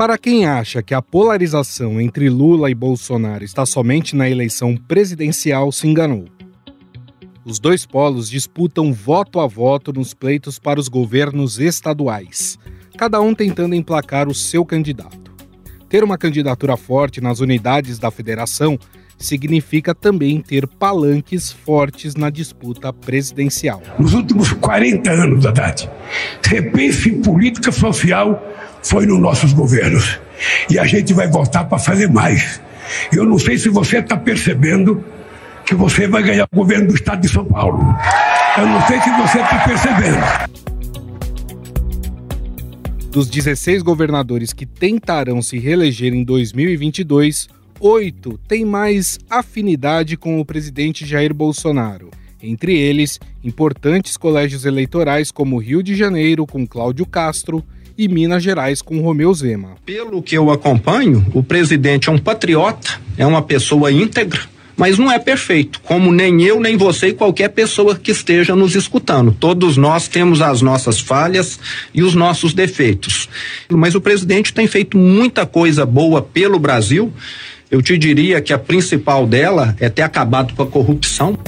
para quem acha que a polarização entre Lula e Bolsonaro está somente na eleição presidencial, se enganou. Os dois polos disputam voto a voto nos pleitos para os governos estaduais, cada um tentando emplacar o seu candidato. Ter uma candidatura forte nas unidades da federação significa também ter palanques fortes na disputa presidencial. Nos últimos 40 anos, Haddad, repense em política social foi nos nossos governos. E a gente vai voltar para fazer mais. Eu não sei se você está percebendo que você vai ganhar o governo do estado de São Paulo. Eu não sei se você está percebendo. Dos 16 governadores que tentarão se reeleger em 2022, oito têm mais afinidade com o presidente Jair Bolsonaro. Entre eles, importantes colégios eleitorais como Rio de Janeiro, com Cláudio Castro, e Minas Gerais com Romeu Zema. Pelo que eu acompanho, o presidente é um patriota, é uma pessoa íntegra, mas não é perfeito, como nem eu, nem você e qualquer pessoa que esteja nos escutando. Todos nós temos as nossas falhas e os nossos defeitos. Mas o presidente tem feito muita coisa boa pelo Brasil. Eu te diria que a principal dela é ter acabado com a corrupção.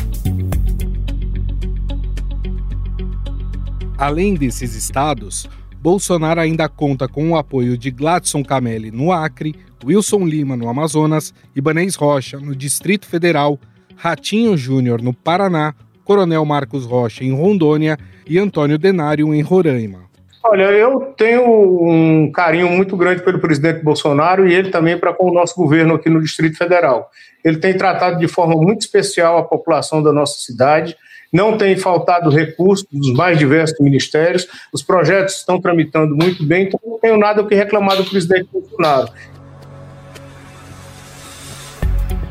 Além desses estados, Bolsonaro ainda conta com o apoio de Gladson Camelli no Acre, Wilson Lima no Amazonas, Ibanez Rocha no Distrito Federal, Ratinho Júnior no Paraná, Coronel Marcos Rocha em Rondônia e Antônio Denário em Roraima. Olha, eu tenho um carinho muito grande pelo presidente Bolsonaro e ele também para com o nosso governo aqui no Distrito Federal. Ele tem tratado de forma muito especial a população da nossa cidade não tem faltado recursos dos mais diversos ministérios, os projetos estão tramitando muito bem, então não tenho nada o que reclamar do presidente Bolsonaro.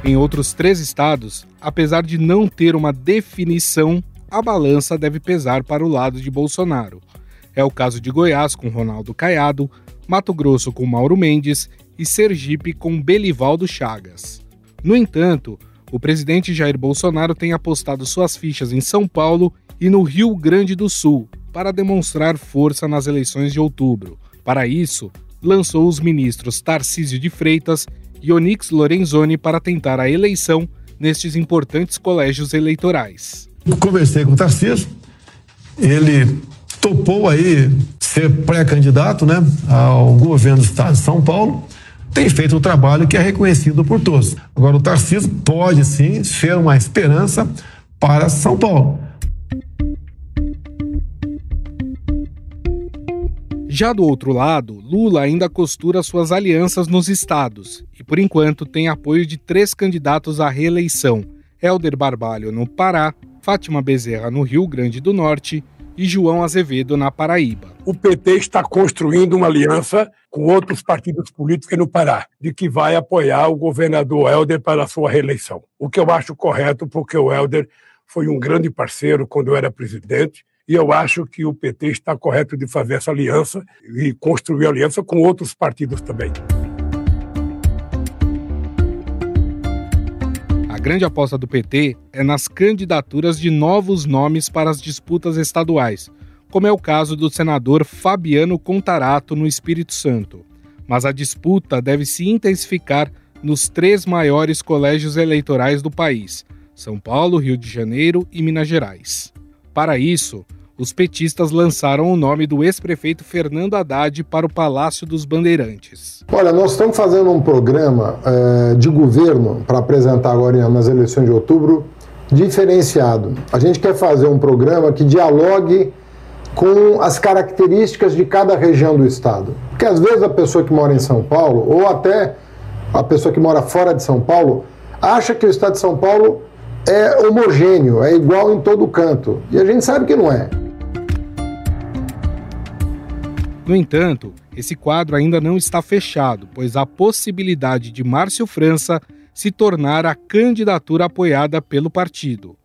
Em outros três estados, apesar de não ter uma definição, a balança deve pesar para o lado de Bolsonaro. É o caso de Goiás com Ronaldo Caiado, Mato Grosso com Mauro Mendes e Sergipe com Belivaldo Chagas. No entanto, o presidente Jair Bolsonaro tem apostado suas fichas em São Paulo e no Rio Grande do Sul para demonstrar força nas eleições de outubro. Para isso, lançou os ministros Tarcísio de Freitas e Onyx Lorenzoni para tentar a eleição nestes importantes colégios eleitorais. Conversei com o Tarcísio, ele topou aí ser pré-candidato né, ao governo do estado de São Paulo tem feito um trabalho que é reconhecido por todos. Agora, o Tarcísio pode sim ser uma esperança para São Paulo. Já do outro lado, Lula ainda costura suas alianças nos estados e, por enquanto, tem apoio de três candidatos à reeleição: Helder Barbalho no Pará, Fátima Bezerra no Rio Grande do Norte e João Azevedo na Paraíba. O PT está construindo uma aliança com outros partidos políticos no Pará, de que vai apoiar o governador Helder para a sua reeleição. O que eu acho correto, porque o Helder foi um grande parceiro quando eu era presidente, e eu acho que o PT está correto de fazer essa aliança e construir aliança com outros partidos também. Grande aposta do PT é nas candidaturas de novos nomes para as disputas estaduais, como é o caso do senador Fabiano Contarato no Espírito Santo. Mas a disputa deve se intensificar nos três maiores colégios eleitorais do país: São Paulo, Rio de Janeiro e Minas Gerais. Para isso, os petistas lançaram o nome do ex-prefeito Fernando Haddad para o Palácio dos Bandeirantes. Olha, nós estamos fazendo um programa é, de governo para apresentar agora nas eleições de outubro diferenciado. A gente quer fazer um programa que dialogue com as características de cada região do estado. Porque às vezes a pessoa que mora em São Paulo, ou até a pessoa que mora fora de São Paulo, acha que o estado de São Paulo é homogêneo, é igual em todo canto. E a gente sabe que não é. No entanto, esse quadro ainda não está fechado, pois há possibilidade de Márcio França se tornar a candidatura apoiada pelo partido.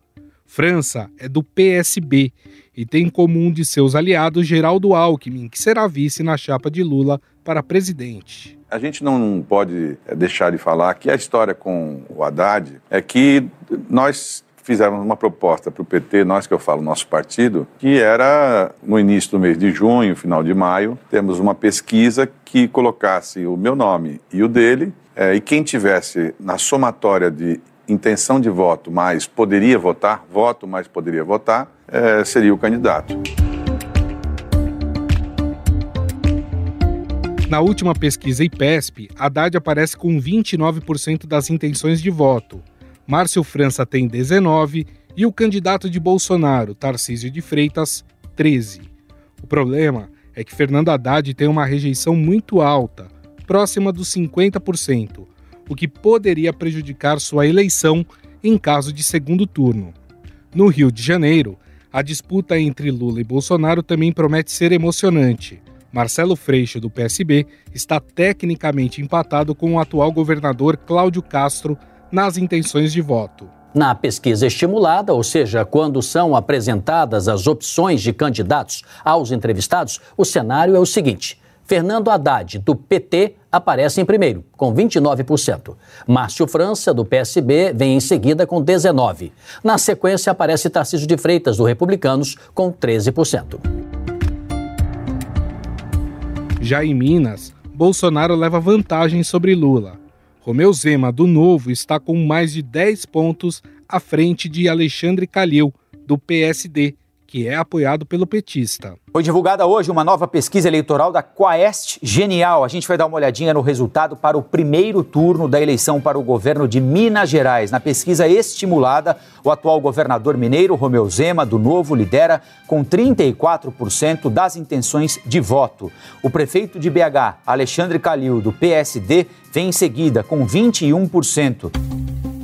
França é do PSB e tem como um de seus aliados Geraldo Alckmin, que será vice na chapa de Lula para presidente. A gente não pode eh, deixar de falar que a história com o Haddad é que nós fizemos uma proposta para o PT, nós que eu falo, nosso partido, que era no início do mês de junho, final de maio, temos uma pesquisa que colocasse o meu nome e o dele, é, e quem tivesse na somatória de intenção de voto mais poderia votar, voto mais poderia votar, é, seria o candidato. Na última pesquisa IPESP, Haddad aparece com 29% das intenções de voto. Márcio França tem 19 e o candidato de Bolsonaro, Tarcísio de Freitas, 13. O problema é que Fernando Haddad tem uma rejeição muito alta, próxima dos 50%, o que poderia prejudicar sua eleição em caso de segundo turno. No Rio de Janeiro, a disputa entre Lula e Bolsonaro também promete ser emocionante. Marcelo Freixo, do PSB, está tecnicamente empatado com o atual governador Cláudio Castro nas intenções de voto. Na pesquisa estimulada, ou seja, quando são apresentadas as opções de candidatos aos entrevistados, o cenário é o seguinte: Fernando Haddad, do PT, aparece em primeiro, com 29%. Márcio França, do PSB, vem em seguida com 19%. Na sequência, aparece Tarcísio de Freitas, do Republicanos, com 13%. Já em Minas, Bolsonaro leva vantagem sobre Lula. Romeu Zema, do Novo, está com mais de 10 pontos à frente de Alexandre Calil, do PSD, que é apoiado pelo petista. Foi divulgada hoje uma nova pesquisa eleitoral da Quaest Genial. A gente vai dar uma olhadinha no resultado para o primeiro turno da eleição para o governo de Minas Gerais. Na pesquisa estimulada, o atual governador mineiro, Romeu Zema, do Novo, lidera com 34% das intenções de voto. O prefeito de BH, Alexandre Calil, do PSD, vem em seguida com 21%.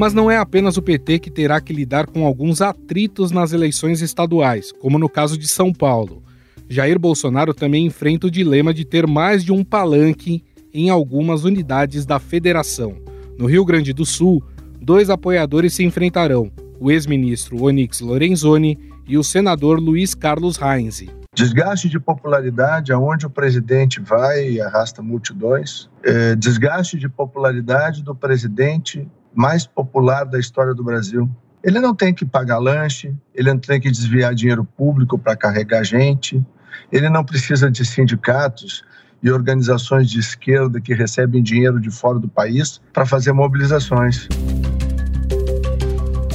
Mas não é apenas o PT que terá que lidar com alguns atritos nas eleições estaduais, como no caso de São Paulo. Jair Bolsonaro também enfrenta o dilema de ter mais de um palanque em algumas unidades da federação. No Rio Grande do Sul, dois apoiadores se enfrentarão: o ex-ministro Onyx Lorenzoni e o senador Luiz Carlos Heinze. Desgaste de popularidade aonde o presidente vai e arrasta multidões. É, desgaste de popularidade do presidente mais popular da história do Brasil. Ele não tem que pagar lanche, ele não tem que desviar dinheiro público para carregar gente, ele não precisa de sindicatos e organizações de esquerda que recebem dinheiro de fora do país para fazer mobilizações.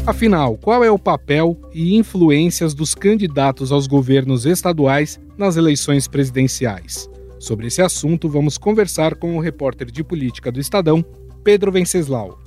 Afinal, qual é o papel e influências dos candidatos aos governos estaduais nas eleições presidenciais? Sobre esse assunto, vamos conversar com o repórter de política do Estadão, Pedro Venceslau.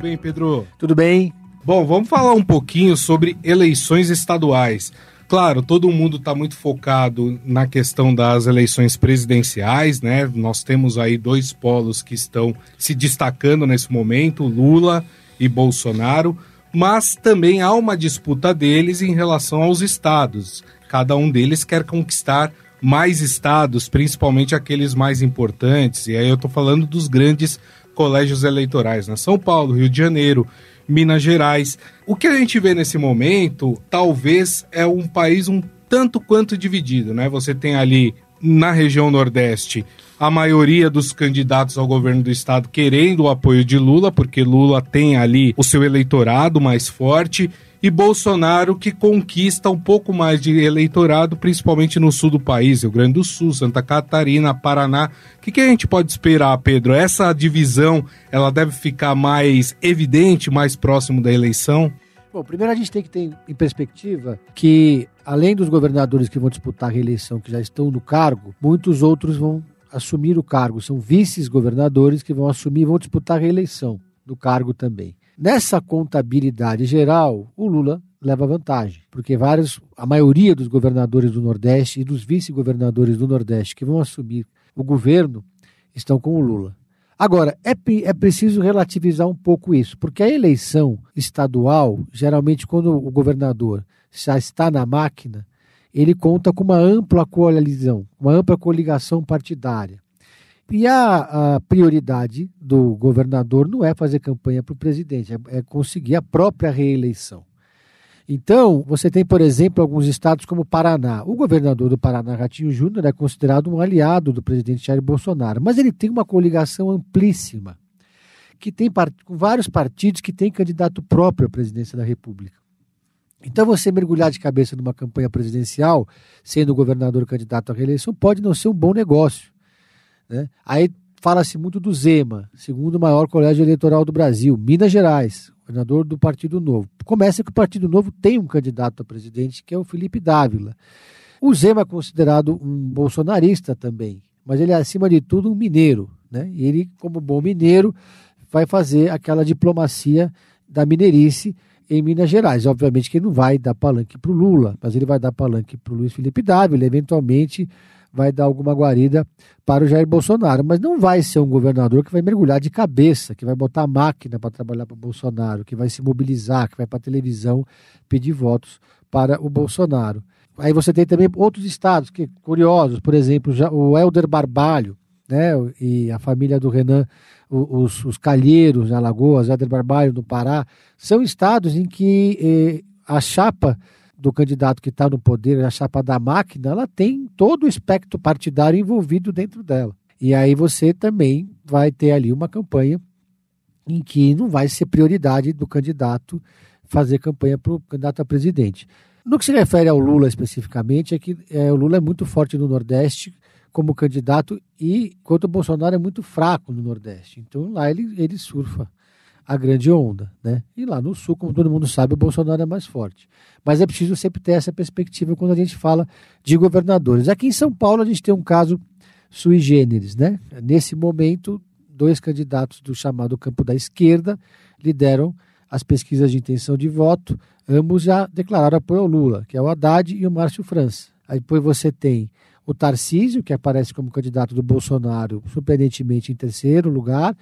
Tudo bem, Pedro? Tudo bem. Bom, vamos falar um pouquinho sobre eleições estaduais. Claro, todo mundo está muito focado na questão das eleições presidenciais, né? Nós temos aí dois polos que estão se destacando nesse momento, Lula e Bolsonaro, mas também há uma disputa deles em relação aos estados. Cada um deles quer conquistar mais estados, principalmente aqueles mais importantes, e aí eu estou falando dos grandes colégios eleitorais, né? São Paulo, Rio de Janeiro, Minas Gerais. O que a gente vê nesse momento, talvez, é um país um tanto quanto dividido, né? Você tem ali na região Nordeste a maioria dos candidatos ao governo do estado querendo o apoio de Lula, porque Lula tem ali o seu eleitorado mais forte e Bolsonaro que conquista um pouco mais de eleitorado, principalmente no sul do país, Rio Grande do Sul, Santa Catarina, Paraná. O que, que a gente pode esperar, Pedro? Essa divisão ela deve ficar mais evidente, mais próximo da eleição? Bom, primeiro a gente tem que ter em perspectiva que, além dos governadores que vão disputar a reeleição, que já estão no cargo, muitos outros vão assumir o cargo. São vices-governadores que vão assumir vão disputar a reeleição do cargo também. Nessa contabilidade geral, o Lula leva vantagem, porque vários, a maioria dos governadores do Nordeste e dos vice-governadores do Nordeste que vão assumir o governo estão com o Lula. Agora, é, é preciso relativizar um pouco isso, porque a eleição estadual, geralmente, quando o governador já está na máquina, ele conta com uma ampla coalizão, uma ampla coligação partidária. E a, a, prioridade do governador não é fazer campanha para o presidente, é, é, conseguir a própria reeleição. Então, você tem, por exemplo, alguns estados como Paraná. O governador do Paraná, Ratinho Júnior, é considerado um aliado do presidente Jair Bolsonaro, mas ele tem uma coligação amplíssima, que tem vários partidos que têm candidato próprio à presidência da República. Então, você mergulhar de cabeça numa campanha presidencial, sendo governador candidato à reeleição, pode não ser um bom negócio. Né? Aí fala-se muito do Zema, segundo maior colégio eleitoral do Brasil, Minas Gerais, governador do Partido Novo. Começa que o Partido Novo tem um candidato a presidente, que é o Felipe Dávila. O Zema é considerado um bolsonarista também, mas ele é, acima de tudo, um mineiro. Né? E ele, como bom mineiro, vai fazer aquela diplomacia da mineirice em Minas Gerais. Obviamente que ele não vai dar palanque para o Lula, mas ele vai dar palanque para o Luiz Felipe Dávila, eventualmente vai dar alguma guarida para o Jair Bolsonaro. Mas não vai ser um governador que vai mergulhar de cabeça, que vai botar a máquina para trabalhar para o Bolsonaro, que vai se mobilizar, que vai para a televisão pedir votos para o Bolsonaro. Aí você tem também outros estados que curiosos, por exemplo, o Helder Barbalho, né, e a família do Renan, os, os Calheiros, na Alagoas, Helder Barbalho, no Pará, são estados em que eh, a chapa do candidato que está no poder, a chapa da máquina, ela tem todo o espectro partidário envolvido dentro dela. E aí você também vai ter ali uma campanha em que não vai ser prioridade do candidato fazer campanha para o candidato a presidente. No que se refere ao Lula especificamente, é que é, o Lula é muito forte no Nordeste como candidato e enquanto o Bolsonaro é muito fraco no Nordeste. Então lá ele, ele surfa a grande onda, né? E lá no sul, como todo mundo sabe, o Bolsonaro é mais forte. Mas é preciso sempre ter essa perspectiva quando a gente fala de governadores. Aqui em São Paulo a gente tem um caso sui generis, né? Nesse momento, dois candidatos do chamado campo da esquerda lideram as pesquisas de intenção de voto. Ambos já declararam apoio ao Lula, que é o Haddad e o Márcio França. Aí depois você tem o Tarcísio, que aparece como candidato do Bolsonaro, surpreendentemente em terceiro lugar,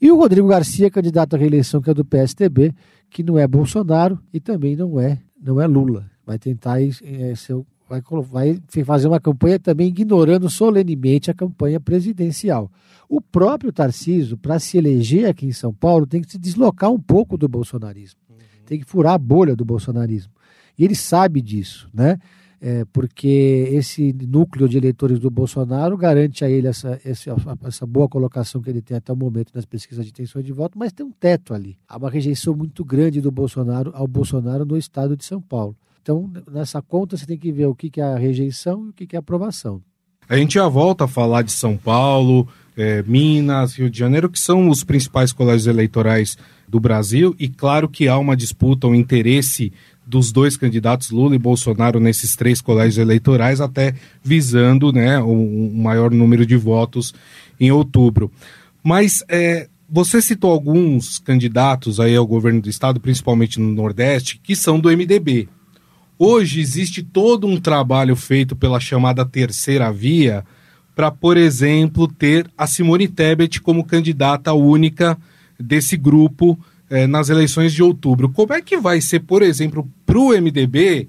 e o Rodrigo Garcia, candidato à reeleição, que é do PSTB, que não é Bolsonaro e também não é, não é Lula. Vai tentar é, ser, vai, vai fazer uma campanha também ignorando solenemente a campanha presidencial. O próprio Tarciso, para se eleger aqui em São Paulo, tem que se deslocar um pouco do bolsonarismo. Uhum. Tem que furar a bolha do bolsonarismo. E ele sabe disso, né? É, porque esse núcleo de eleitores do Bolsonaro garante a ele essa, essa, essa, boa colocação que ele tem até o momento nas pesquisas de intenções de voto, mas tem um teto ali. Há uma rejeição muito grande do Bolsonaro ao Bolsonaro no estado de São Paulo. Então, nessa conta, você tem que ver o que é a rejeição e o que é a aprovação. A gente já volta a falar de São Paulo, é, Minas, Rio de Janeiro, que são os principais colégios eleitorais do Brasil, e claro que há uma disputa, um interesse dos dois candidatos, Lula e Bolsonaro, nesses três colégios eleitorais, até visando né, um, maior número de votos em outubro. Mas é, você citou alguns candidatos aí ao governo do estado, principalmente no Nordeste, que são do MDB. Hoje existe todo um trabalho feito pela chamada terceira via para, por exemplo, ter a Simone Tebet como candidata única desse grupo é, nas eleições de outubro. Como é que vai ser, por exemplo, para o MDB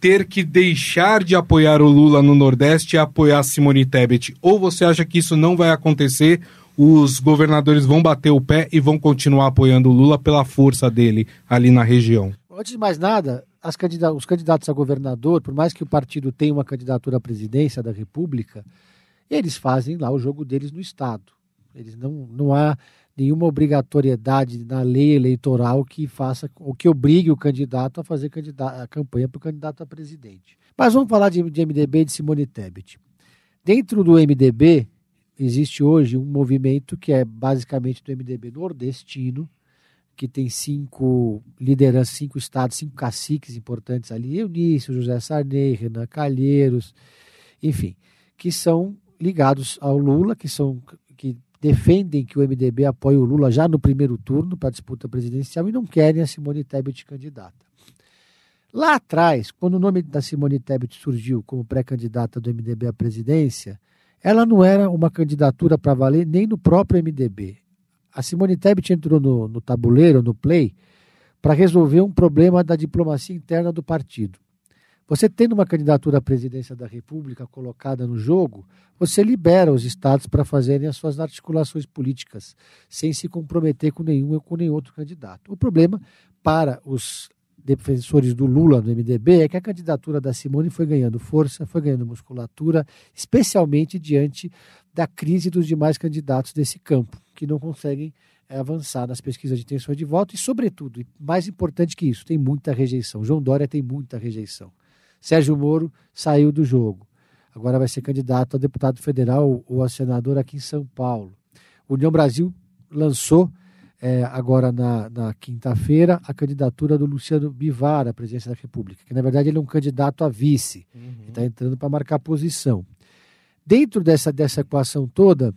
ter que deixar de apoiar o Lula no Nordeste e apoiar Simone Tebet? Ou você acha que isso não vai acontecer? Os governadores vão bater o pé e vão continuar apoiando o Lula pela força dele ali na região? Antes de mais nada, os candidatos a governador, por mais que o partido tenha uma candidatura à presidência da República, eles fazem lá o jogo deles no Estado. Eles não, não há nenhuma obrigatoriedade na lei eleitoral que faça ou que obrigue o candidato a fazer a campanha para o candidato a presidente. Mas vamos falar de, de MDB e de Simone Tebet. Dentro do MDB existe hoje um movimento que é basicamente do MDB nordestino, que tem cinco lideranças, cinco estados, cinco caciques importantes ali, Eunício, José Sarney, Renan Calheiros, enfim, que são ligados ao Lula, que são defendem que o MDB apoie o Lula já no primeiro turno para a disputa presidencial e não querem a Simone Tebet candidata. Lá atrás, quando o nome da Simone Tebet surgiu como pré-candidata do MDB à presidência, ela não era uma candidatura para valer nem no próprio MDB. A Simone Tebet entrou no, no tabuleiro, no play, para resolver um problema da diplomacia interna do partido. Você tendo uma candidatura à presidência da República colocada no jogo, você libera os estados para fazerem as suas articulações políticas, sem se comprometer com nenhum ou com nenhum outro candidato. O problema para os defensores do Lula no MDB é que a candidatura da Simone foi ganhando força, foi ganhando musculatura, especialmente diante da crise dos demais candidatos desse campo, que não conseguem é, avançar nas pesquisas de intenções de voto e, sobretudo, e mais importante que isso, tem muita rejeição. João Dória tem muita rejeição. Sérgio Moro saiu do jogo. Agora vai ser candidato a deputado federal ou a senador aqui em São Paulo. União Brasil lançou é, agora na, na quinta-feira a candidatura do Luciano Bivar à presidência da República, que na verdade ele é um candidato a vice, uhum. está entrando para marcar posição. Dentro dessa, dessa equação toda,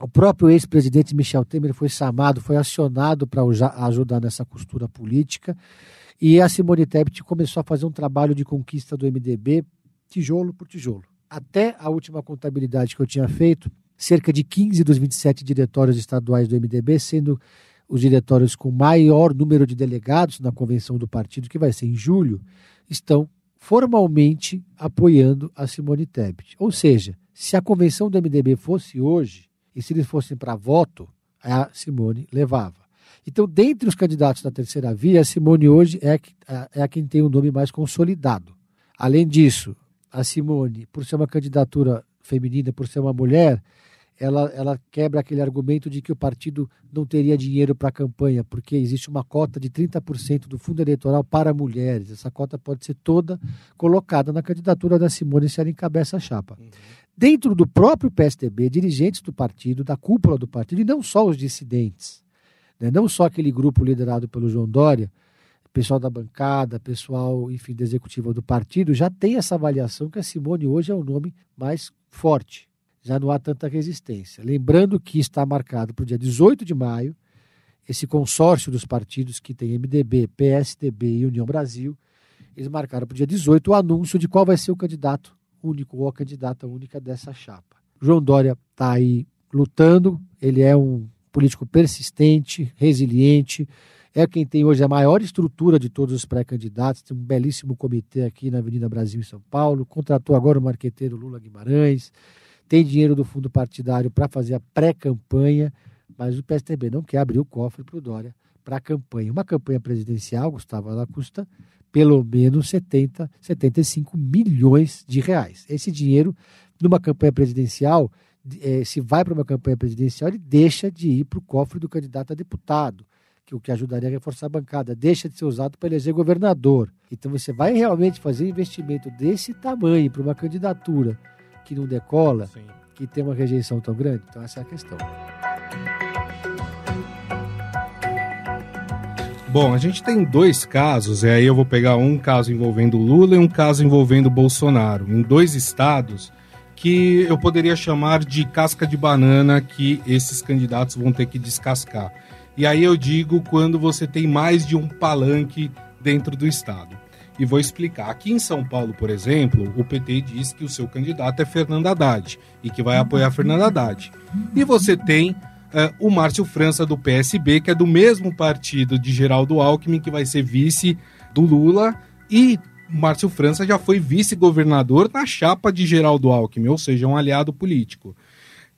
o próprio ex-presidente Michel Temer foi chamado, foi acionado para ajudar nessa costura política, e a Simone Tebet começou a fazer um trabalho de conquista do MDB, tijolo por tijolo. Até a última contabilidade que eu tinha feito, cerca de 15 dos 27 diretórios estaduais do MDB, sendo os diretórios com maior número de delegados na convenção do partido, que vai ser em julho, estão formalmente apoiando a Simone Tebet. Ou seja, se a convenção do MDB fosse hoje, e se eles fossem para voto, a Simone levava. Então, dentre os candidatos da terceira via, a Simone hoje é, é a quem tem o nome mais consolidado. Além disso, a Simone, por ser uma candidatura feminina, por ser uma mulher, ela, ela quebra aquele argumento de que o partido não teria dinheiro para a campanha, porque existe uma cota de 30% do fundo eleitoral para mulheres. Essa cota pode ser toda colocada na candidatura da Simone se ela encabeça a chapa. Uhum. Dentro do próprio PSDB, dirigentes do partido, da cúpula do partido, e não só os dissidentes, né? não só aquele grupo liderado pelo João Dória, pessoal da bancada, pessoal, enfim, da executiva do partido, já tem essa avaliação que a Simone hoje é o nome mais forte já não há tanta resistência. Lembrando que está marcado para o dia 18 de maio esse consórcio dos partidos que tem MDB, PSDB e União Brasil, eles marcaram para o dia 18 o anúncio de qual vai ser o candidato único ou a candidata única dessa chapa. João Dória está aí lutando, ele é um político persistente, resiliente, é quem tem hoje a maior estrutura de todos os pré-candidatos, tem um belíssimo comitê aqui na Avenida Brasil em São Paulo, contratou agora o marqueteiro Lula Guimarães, tem dinheiro do fundo partidário para fazer a pré-campanha, mas o PSDB não quer abrir o cofre para o Dória para a campanha. Uma campanha presidencial, Gustavo, ela custa pelo menos 70, 75 milhões de reais. Esse dinheiro, numa campanha presidencial, é, se vai para uma campanha presidencial, ele deixa de ir para o cofre do candidato a deputado, que o que ajudaria a reforçar a bancada, deixa de ser usado para eleger governador. Então você vai realmente fazer um investimento desse tamanho para uma candidatura que não decola, Sim. que tem uma rejeição tão grande? Então, essa é a questão. Bom, a gente tem dois casos, e aí eu vou pegar um caso envolvendo Lula e um caso envolvendo Bolsonaro, em dois estados que eu poderia chamar de casca de banana que esses candidatos vão ter que descascar. E aí eu digo quando você tem mais de um palanque dentro do estado e vou explicar. Aqui em São Paulo, por exemplo, o PT diz que o seu candidato é Fernando Haddad e que vai apoiar Fernando Haddad. E você tem o Márcio França do PSB, que é do mesmo partido de Geraldo Alckmin, que vai ser vice do Lula e Márcio França já foi vice-governador na chapa de Geraldo Alckmin, ou seja, um aliado político.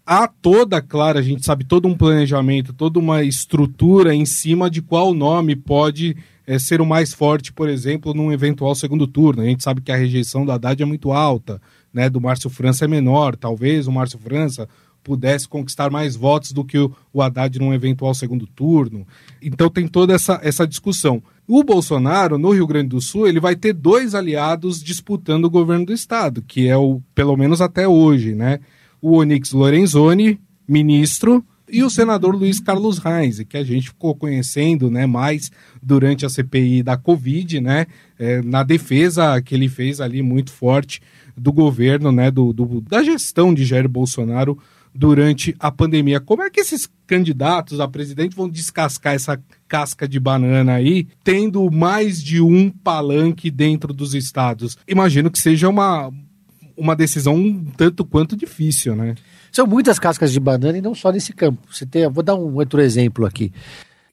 Há toda, claro, a gente sabe, todo um planejamento, toda uma estrutura em cima de qual nome pode é, ser o mais forte, por exemplo, num eventual segundo turno. A gente sabe que a rejeição do Haddad é muito alta, né? Do Márcio França é menor. Talvez o Márcio França pudesse conquistar mais votos do que o, Haddad num eventual segundo turno. Então tem toda essa, essa discussão. O Bolsonaro, no Rio Grande do Sul, ele vai ter dois aliados disputando o governo do estado, que é o, pelo menos até hoje, né? O Onyx Lorenzoni, ministro, e o senador Luiz Carlos Reis, que a gente ficou conhecendo né, mais durante a CPI da Covid, né, é, na defesa que ele fez ali muito forte do governo, né, do, do, da gestão de Jair Bolsonaro durante a pandemia. Como é que esses candidatos a presidente vão descascar essa casca de banana aí, tendo mais de um palanque dentro dos estados? Imagino que seja uma, uma decisão um tanto quanto difícil, né? São muitas cascas de banana e não só nesse campo. Você tem, vou dar um outro exemplo aqui,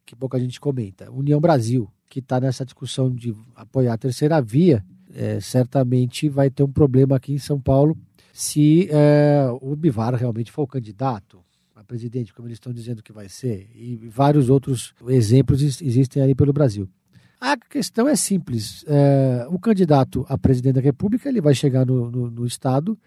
que pouca gente comenta. União Brasil, que está nessa discussão de apoiar a terceira via, é, certamente vai ter um problema aqui em São Paulo se é, o Bivar realmente for o candidato a presidente, como eles estão dizendo que vai ser, e vários outros exemplos existem aí pelo Brasil. A questão é simples. É, o candidato a presidente da República ele vai chegar no, no, no estado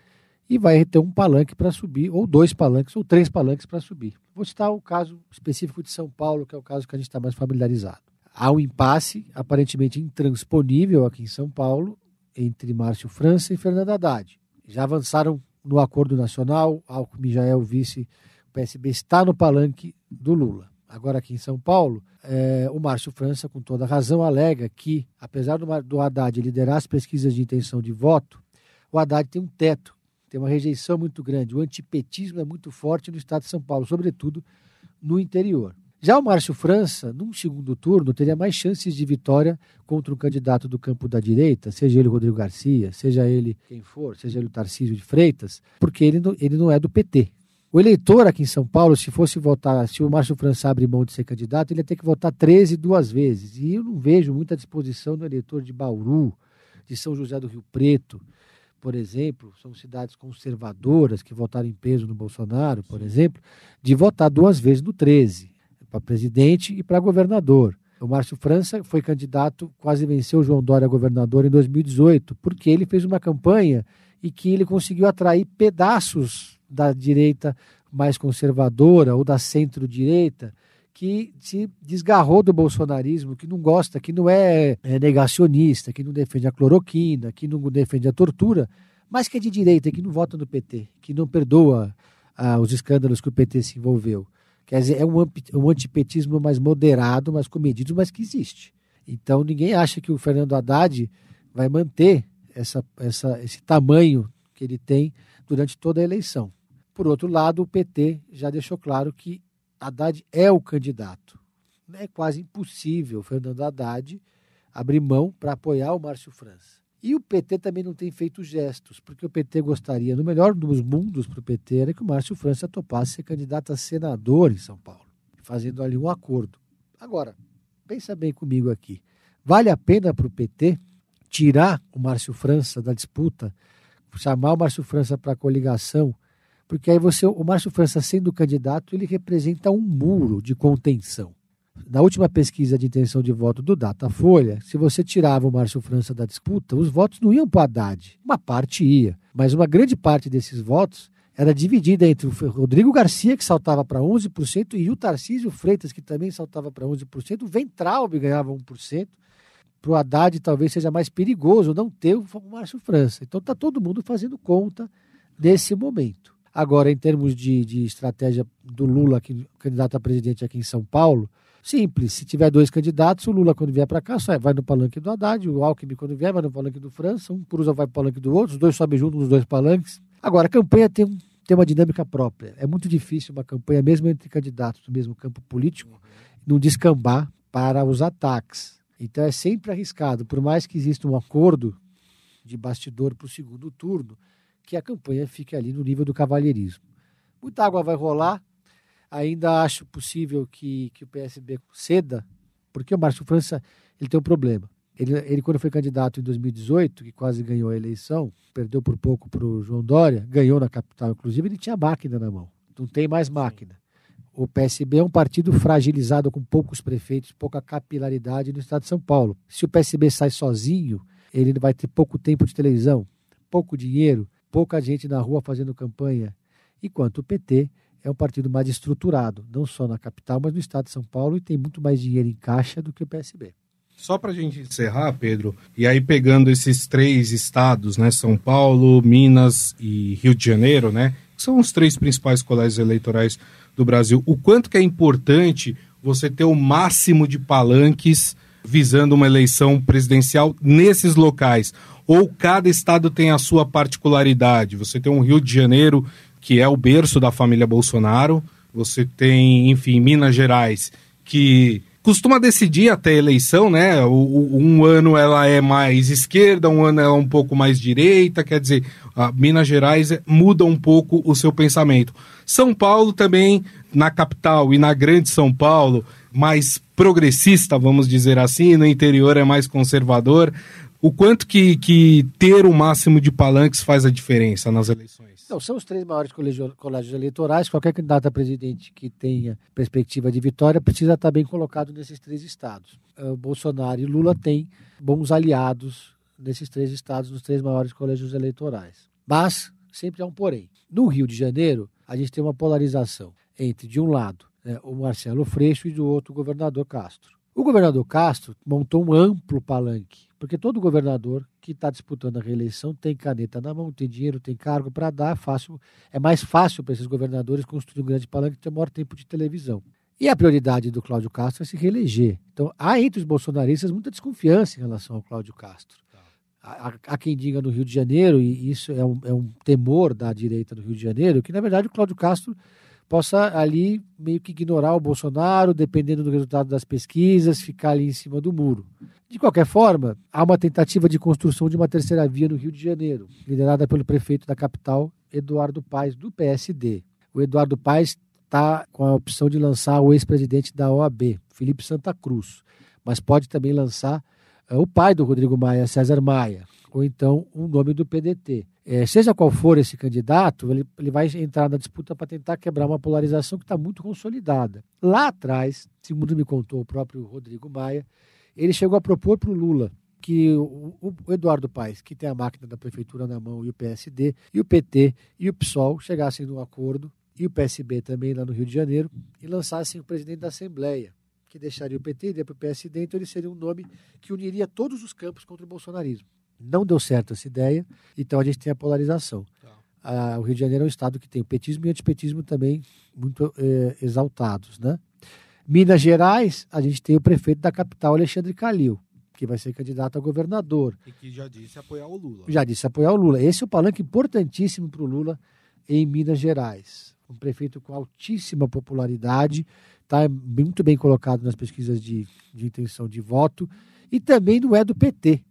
e vai ter um palanque para subir, ou dois palanques, ou três palanques para subir. Vou citar o caso específico de São Paulo, que é o caso que a gente está mais familiarizado. Há um impasse aparentemente intransponível aqui em São Paulo entre Márcio França e Fernando Haddad. Já avançaram no acordo nacional, Alckmin já é o vice, o PSB está no palanque do Lula. Agora aqui em São Paulo, é, o Márcio França, com toda razão, alega que, apesar do, do Haddad liderar as pesquisas de intenção de voto, o Haddad tem um teto, tem uma rejeição muito grande. O antipetismo é muito forte no estado de São Paulo, sobretudo no interior. Já o Márcio França, num segundo turno, teria mais chances de vitória contra um candidato do campo da direita, seja ele Rodrigo Garcia, seja ele quem for, seja ele o Tarcísio de Freitas, porque ele não, ele não é do PT. O eleitor aqui em São Paulo, se fosse votar, se o Márcio França abrir mão de ser candidato, ele ia ter que votar 13 duas vezes. E eu não vejo muita disposição do eleitor de Bauru, de São José do Rio Preto, por exemplo, são cidades conservadoras que votaram em peso no Bolsonaro, por exemplo, de votar duas vezes no 13 para presidente e para governador. O Márcio França foi candidato, quase venceu o João Dória governador em 2018, porque ele fez uma campanha e que ele conseguiu atrair pedaços da direita mais conservadora ou da centro-direita que se desgarrou do bolsonarismo, que não gosta, que não é, é negacionista, que não defende a cloroquina, que não defende a tortura, mas que é de direita, que não vota no PT, que não perdoa ah, os escândalos que o PT se envolveu. Quer dizer, é um, um antipetismo mais moderado, mais comedido, mas que existe. Então ninguém acha que o Fernando Haddad vai manter essa, essa, esse tamanho que ele tem durante toda a eleição. Por outro lado, o PT já deixou claro que Haddad é o candidato. É quase impossível o Fernando Haddad abrir mão para apoiar o Márcio França. E o PT também não tem feito gestos, porque o PT gostaria, no melhor dos mundos para o PT, era que o Márcio França topasse ser candidato a senador em São Paulo, fazendo ali um acordo. Agora, pensa bem comigo aqui. Vale a pena para o PT tirar o Márcio França da disputa, chamar o Márcio França para a coligação, porque aí você, o Márcio França sendo candidato, ele representa um muro de contenção na última pesquisa de intenção de voto do Datafolha, se você tirava o Márcio França da disputa, os votos não iam para Haddad. Uma parte ia, mas uma grande parte desses votos era dividida entre o Rodrigo Garcia, que saltava para 11%, e o Tarcísio Freitas, que também saltava para 11%. O Ventralbe ganhava 1%. Para o Haddad, talvez seja mais perigoso não ter o Márcio França. Então, está todo mundo fazendo conta nesse momento. Agora, em termos de, de estratégia do Lula, que, candidato a presidente aqui em São Paulo, Simples. Se tiver dois candidatos, o Lula, quando vier para cá, só vai no palanque do Haddad, o Alckmin, quando vier, vai no palanque do França, um cruza vai para o palanque do outro, os dois sobem juntos nos dois palanques. Agora, a campanha tem, tem uma dinâmica própria. É muito difícil uma campanha, mesmo entre candidatos do mesmo campo político, não descambar para os ataques. Então é sempre arriscado, por mais que exista um acordo de bastidor para o segundo turno, que a campanha fique ali no nível do cavalheirismo. Muita água vai rolar, Ainda acho possível que, que o PSB ceda, porque o Márcio França ele tem um problema. Ele, ele, quando foi candidato em 2018, que quase ganhou a eleição, perdeu por pouco para o João Dória, ganhou na capital, inclusive, ele tinha máquina na mão. Não tem mais máquina. O PSB é um partido fragilizado com poucos prefeitos, pouca capilaridade no estado de São Paulo. Se o PSB sai sozinho, ele vai ter pouco tempo de televisão, pouco dinheiro, pouca gente na rua fazendo campanha. Enquanto o PT é um partido mais estruturado, não só na capital, mas no estado de São Paulo e tem muito mais dinheiro em caixa do que o PSB. Só para a gente encerrar, Pedro, e aí pegando esses três estados, né, São Paulo, Minas e Rio de Janeiro, né, que são os três principais colégios eleitorais do Brasil, o quanto que é importante você ter o máximo de palanques visando uma eleição presidencial nesses locais? Ou cada estado tem a sua particularidade? Você tem um Rio de Janeiro que é o berço da família Bolsonaro. Você tem, enfim, Minas Gerais, que costuma decidir até a eleição, né? Um ano ela é mais esquerda, um ano ela é um pouco mais direita, quer dizer, Minas Gerais muda um pouco o seu pensamento. São Paulo também, na capital e na grande São Paulo, mais progressista, vamos dizer assim, no interior é mais conservador. O quanto que, que ter o máximo de palanques faz a diferença nas eleições? São os três maiores colégios, colégios eleitorais. Qualquer candidato a presidente que tenha perspectiva de vitória precisa estar bem colocado nesses três estados. O Bolsonaro e Lula têm bons aliados nesses três estados, nos três maiores colégios eleitorais. Mas sempre há um porém. No Rio de Janeiro, a gente tem uma polarização entre, de um lado, né, o Marcelo Freixo e do outro, o governador Castro. O governador Castro montou um amplo palanque, porque todo governador que está disputando a reeleição tem caneta na mão, tem dinheiro, tem cargo para dar, é fácil, é mais fácil para esses governadores construir um grande palanque e ter maior tempo de televisão. E a prioridade do Cláudio Castro é se reeleger. Então, há entre os bolsonaristas muita desconfiança em relação ao Cláudio Castro. Há, há quem diga no Rio de Janeiro, e isso é um, é um temor da direita do Rio de Janeiro, que na verdade o Cláudio Castro possa ali meio que ignorar o Bolsonaro, dependendo do resultado das pesquisas, ficar ali em cima do muro. De qualquer forma, há uma tentativa de construção de uma terceira via no Rio de Janeiro, liderada pelo prefeito da capital, Eduardo Paes, do PSD. O Eduardo Paes está com a opção de lançar o ex-presidente da OAB, Felipe Santa Cruz, mas pode também lançar uh, o pai do Rodrigo Maia, César Maia, ou então um nome do PDT. É, seja qual for esse candidato, ele, ele vai entrar na disputa para tentar quebrar uma polarização que está muito consolidada. Lá atrás, segundo me contou o próprio Rodrigo Maia, ele chegou a propor para o Lula que o, o, Eduardo Paes, que tem a máquina da prefeitura na mão, e o PSD, e o PT e o PSOL chegassem num acordo, e o PSB também lá no Rio de Janeiro, e lançassem o presidente da Assembleia, que deixaria o PT e iria para o PSD, então ele seria um nome que uniria todos os campos contra o bolsonarismo. Não deu certo essa ideia, então a gente tem a polarização. Tá. Ah, o Rio de Janeiro é um estado que tem o petismo e o antipetismo também muito é, exaltados. Né? Minas Gerais, a gente tem o prefeito da capital, Alexandre Calil, que vai ser candidato a governador. E que já disse apoiar o Lula. Já disse apoiar o Lula. Esse é o palanque importantíssimo para o Lula em Minas Gerais. Um prefeito com altíssima popularidade, está muito bem colocado nas pesquisas de, de intenção de voto e também não é do PT.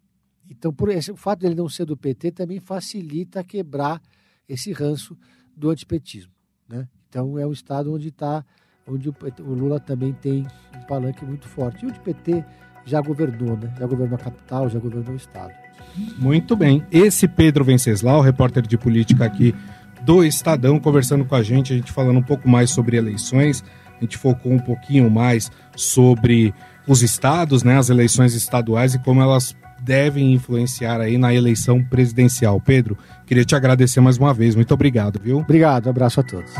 Então, por esse, o fato dele não ser do PT também facilita quebrar esse ranço do antipetismo. Né? Então, é um estado onde está, onde o, o, Lula também tem um palanque muito forte. E o PT já governou, né? já governou a capital, já governou o estado. Muito bem. Esse Pedro Venceslau, repórter de política aqui do Estadão, conversando com a gente, a gente falando um pouco mais sobre eleições. A gente focou um pouquinho mais sobre os estados, né, as eleições estaduais e como elas devem influenciar aí na eleição presidencial. Pedro, queria te agradecer mais uma vez. Muito obrigado, viu? Obrigado, abraço a todos.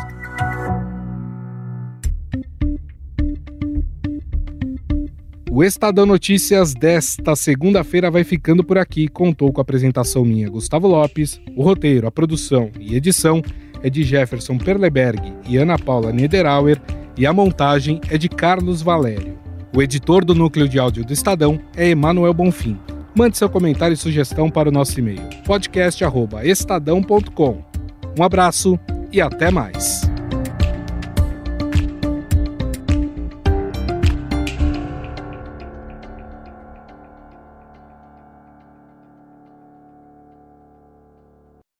O Estadão Notícias desta segunda-feira vai ficando por aqui. Contou com a apresentação minha, Gustavo Lopes. O roteiro, a produção e edição é de Jefferson Perleberg e Ana Paula Niederauer. E a montagem é de Carlos Valério. O editor do núcleo de áudio do Estadão é Emanuel Bonfim. Mande seu comentário e sugestão para o nosso e-mail podcast@estadão.com. Um abraço e até mais.